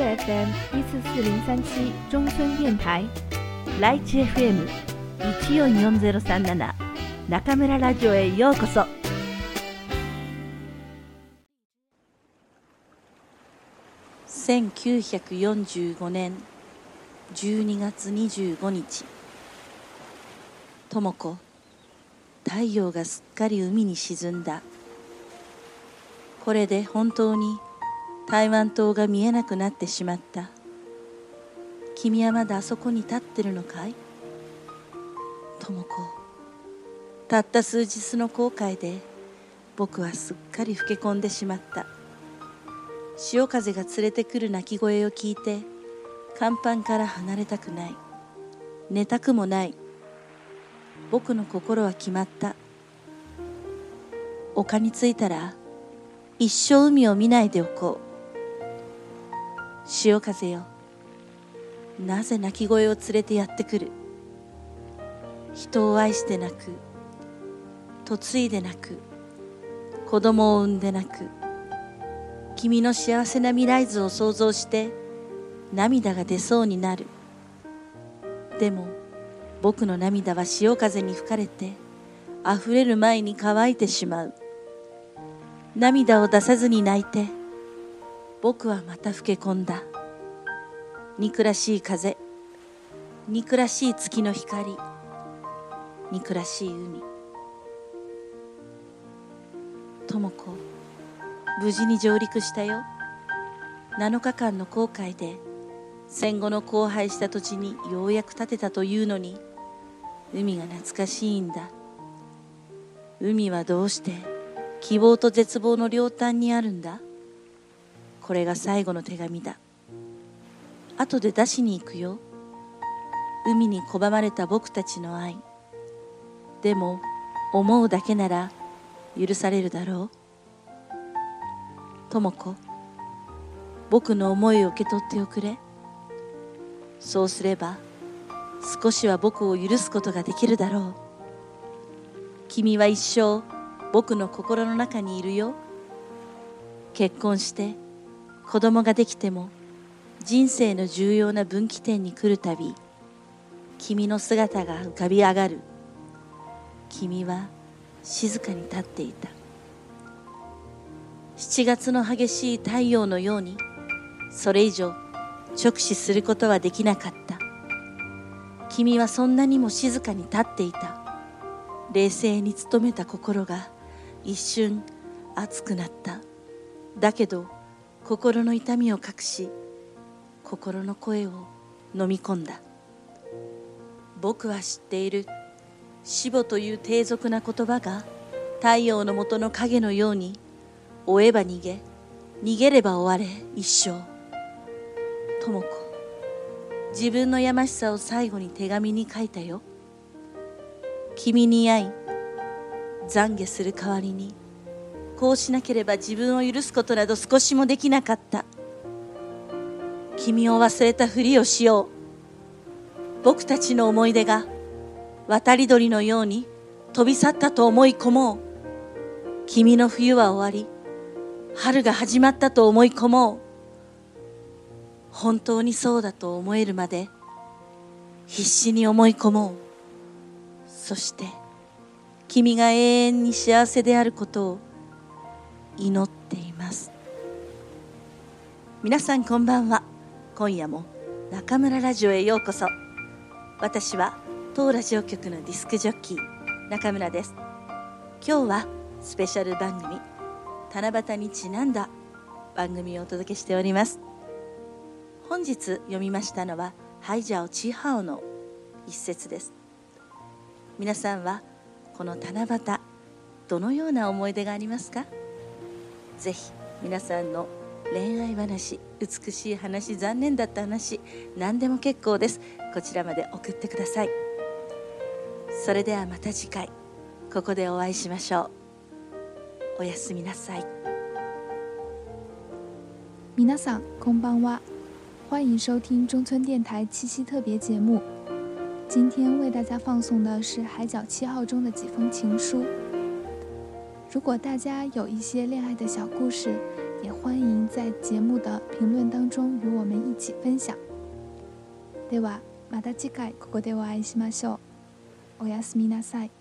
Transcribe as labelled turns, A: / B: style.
A: FM 一四四零三七中村電台ライチ FM 一四四ゼロ三七中村ラジオへようこそ。
B: 1945年12月25日智子太陽がすっかり海に沈んだこれで本当に台湾島が見えなくなってしまった。君はまだあそこに立ってるのかい？智子。たった数日の後悔で僕はすっかり老け込んでしまった。潮風が連れてくる鳴き声を聞いて甲板から離れたくない。寝たくもない。僕の心は決まった。丘に着いたら一生海を見ないでおこう。潮風よ。なぜ鳴き声を連れてやってくる？人を愛してなく。嫁いでなく。子供を産んでなく。君の幸せな未来図を想像して涙が出そうになる。でも僕の涙は潮風に吹かれて溢れる前に乾いてしまう。涙を出さずに泣いて僕はまた老け込んだ。憎らしい風。憎らしい月の光。憎らしい海。智子無事に上陸したよ。7日間の航海で戦後の荒廃した土地にようやく建てたというのに海が懐かしいんだ。海はどうして希望と絶望の両端にあるんだ。これが最後の手紙だ。後で出しに行くよ。海に拒まれた僕たちの愛。でも思うだけなら許されるだろう。智子僕の思いを受け取っておくれ。そうすれば少しは僕を許すことができるだろう。君は一生僕の心の中にいるよ。結婚して子供ができても人生の重要な分岐点に来るたび君の姿が浮かび上がる。君は静かに立っていた。7月の激しい太陽のようにそれ以上直視することはできなかった。君はそんなにも静かに立っていた。冷静に努めた心が一瞬熱くなった。だけど心の痛みを隠し心の声を飲み込んだ。僕は知っている。死母という低俗な言葉が太陽の下の影のように追えば逃げ逃げれば終われ一生。智子自分のやましさを最後に手紙に書いたよ。君に会い懺悔する代わりにこうしなければ自分を許すことなど少しもできなかった。君を忘れたふりをしよう。僕たちの思い出が渡り鳥のように飛び去ったと思い込もう。君の冬は終わり。春が始まったと思い込もう。本当にそうだと思えるまで必死に思い込もう。そして君が永遠に幸せであることを祈っています。皆さんこんばんは。今夜も中村ラジオへようこそ。私は当ラジオ局のディスクジョッキー中村です。今日はスペシャル番組七夕にちなんだ番組をお届けしております。本日読みましたのはハイジャオチーハオの一節です。皆さんはこの七夕どのような思い出がありますか？ぜひ皆さんの恋愛話美しい話残念だった話何でも結構です。こちらまで送ってください。それではまた次回ここでお会いしましょう。おやすみなさい。
C: 皆さんこんばんは，欢迎收听中村电台七夕特别节目。今天为大家放送的是《海角七号》中的几封情书。如果大家有一些恋爱的小故事，也 欢迎在节目的评论当中与我们一起分享。ではまた次回ここでお会いしましょう。おやすみなさい。